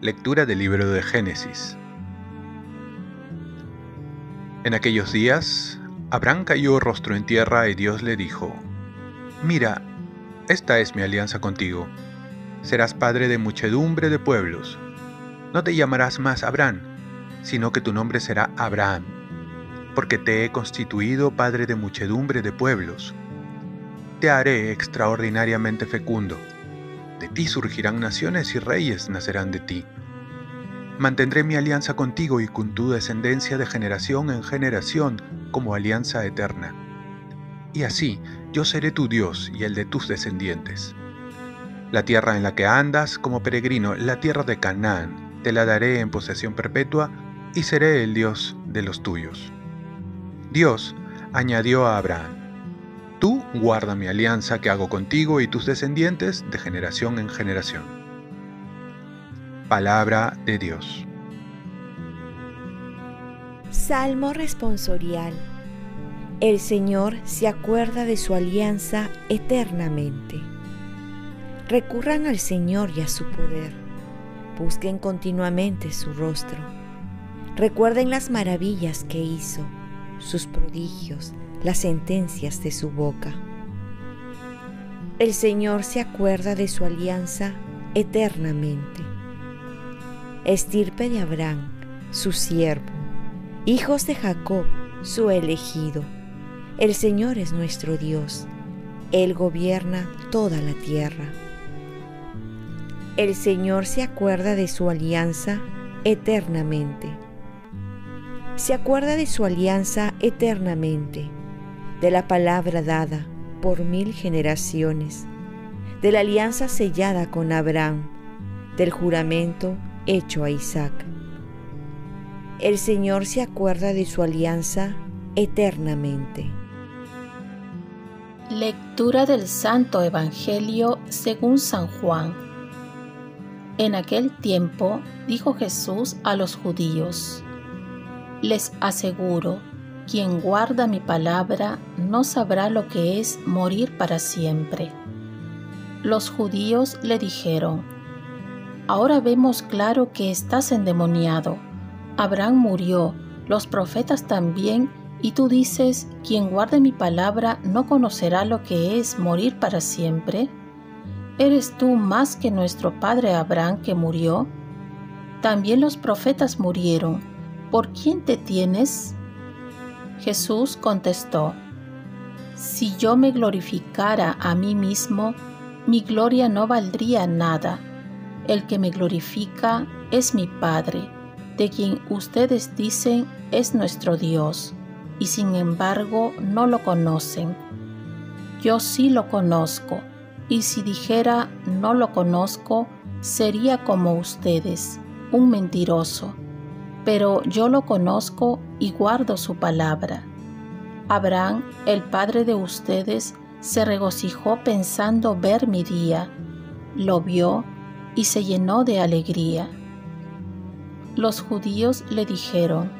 Lectura del libro de Génesis. En aquellos días, Abraham cayó rostro en tierra y Dios le dijo, Mira, esta es mi alianza contigo. Serás padre de muchedumbre de pueblos. No te llamarás más Abraham, sino que tu nombre será Abraham, porque te he constituido padre de muchedumbre de pueblos. Te haré extraordinariamente fecundo de ti surgirán naciones y reyes nacerán de ti. Mantendré mi alianza contigo y con tu descendencia de generación en generación como alianza eterna. Y así yo seré tu Dios y el de tus descendientes. La tierra en la que andas como peregrino, la tierra de Canaán, te la daré en posesión perpetua y seré el Dios de los tuyos. Dios añadió a Abraham, Tú guarda mi alianza que hago contigo y tus descendientes de generación en generación. Palabra de Dios. Salmo responsorial. El Señor se acuerda de su alianza eternamente. Recurran al Señor y a su poder. Busquen continuamente su rostro. Recuerden las maravillas que hizo, sus prodigios, las sentencias de su boca. El Señor se acuerda de su alianza eternamente. Estirpe de Abraham, su siervo, hijos de Jacob, su elegido. El Señor es nuestro Dios. Él gobierna toda la tierra. El Señor se acuerda de su alianza eternamente. Se acuerda de su alianza eternamente de la palabra dada por mil generaciones, de la alianza sellada con Abraham, del juramento hecho a Isaac. El Señor se acuerda de su alianza eternamente. Lectura del Santo Evangelio según San Juan. En aquel tiempo dijo Jesús a los judíos, les aseguro, quien guarda mi palabra no sabrá lo que es morir para siempre. Los judíos le dijeron, Ahora vemos claro que estás endemoniado. Abraham murió, los profetas también, y tú dices, quien guarde mi palabra no conocerá lo que es morir para siempre. ¿Eres tú más que nuestro padre Abraham que murió? También los profetas murieron. ¿Por quién te tienes? Jesús contestó, Si yo me glorificara a mí mismo, mi gloria no valdría nada. El que me glorifica es mi Padre, de quien ustedes dicen es nuestro Dios, y sin embargo no lo conocen. Yo sí lo conozco, y si dijera no lo conozco, sería como ustedes, un mentiroso pero yo lo conozco y guardo su palabra. Abraham, el padre de ustedes, se regocijó pensando ver mi día, lo vio y se llenó de alegría. Los judíos le dijeron,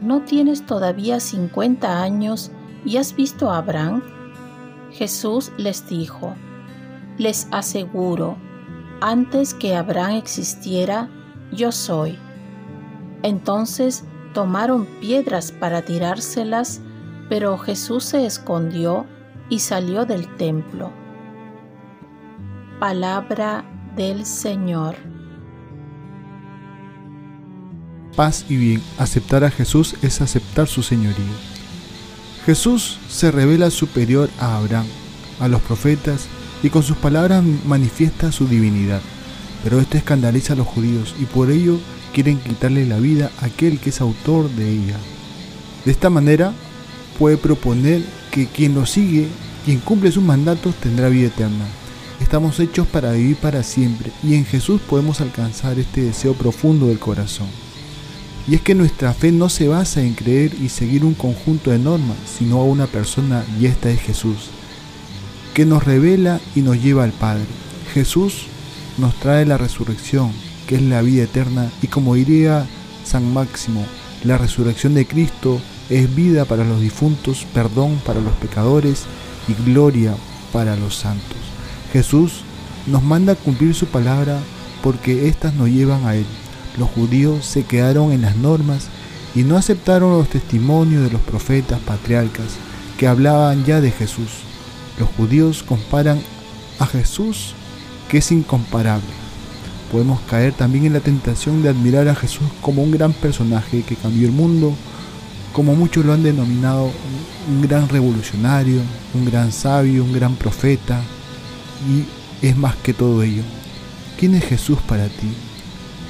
¿no tienes todavía cincuenta años y has visto a Abraham? Jesús les dijo, les aseguro, antes que Abraham existiera, yo soy. Entonces tomaron piedras para tirárselas, pero Jesús se escondió y salió del templo. Palabra del Señor. Paz y bien, aceptar a Jesús es aceptar su señorío. Jesús se revela superior a Abraham, a los profetas, y con sus palabras manifiesta su divinidad. Pero esto escandaliza a los judíos y por ello quieren quitarle la vida a aquel que es autor de ella. De esta manera, puede proponer que quien lo sigue, quien cumple sus mandatos, tendrá vida eterna. Estamos hechos para vivir para siempre y en Jesús podemos alcanzar este deseo profundo del corazón. Y es que nuestra fe no se basa en creer y seguir un conjunto de normas, sino a una persona y esta es Jesús, que nos revela y nos lleva al Padre. Jesús nos trae la resurrección, que es la vida eterna, y como diría San Máximo, la resurrección de Cristo es vida para los difuntos, perdón para los pecadores y gloria para los santos. Jesús nos manda cumplir su palabra porque éstas nos llevan a Él. Los judíos se quedaron en las normas y no aceptaron los testimonios de los profetas patriarcas que hablaban ya de Jesús. Los judíos comparan a Jesús que es incomparable. Podemos caer también en la tentación de admirar a Jesús como un gran personaje que cambió el mundo, como muchos lo han denominado un gran revolucionario, un gran sabio, un gran profeta, y es más que todo ello. ¿Quién es Jesús para ti?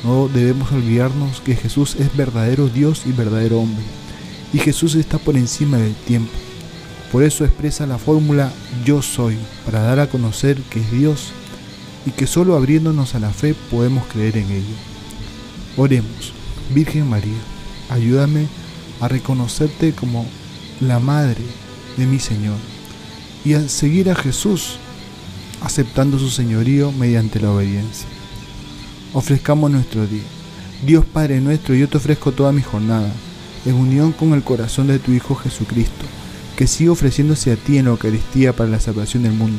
No debemos olvidarnos que Jesús es verdadero Dios y verdadero hombre, y Jesús está por encima del tiempo. Por eso expresa la fórmula yo soy, para dar a conocer que es Dios y que solo abriéndonos a la fe podemos creer en ello. Oremos, Virgen María, ayúdame a reconocerte como la Madre de mi Señor y a seguir a Jesús aceptando su señorío mediante la obediencia. Ofrezcamos nuestro día. Dios Padre nuestro, yo te ofrezco toda mi jornada, en unión con el corazón de tu Hijo Jesucristo, que siga ofreciéndose a ti en la Eucaristía para la salvación del mundo.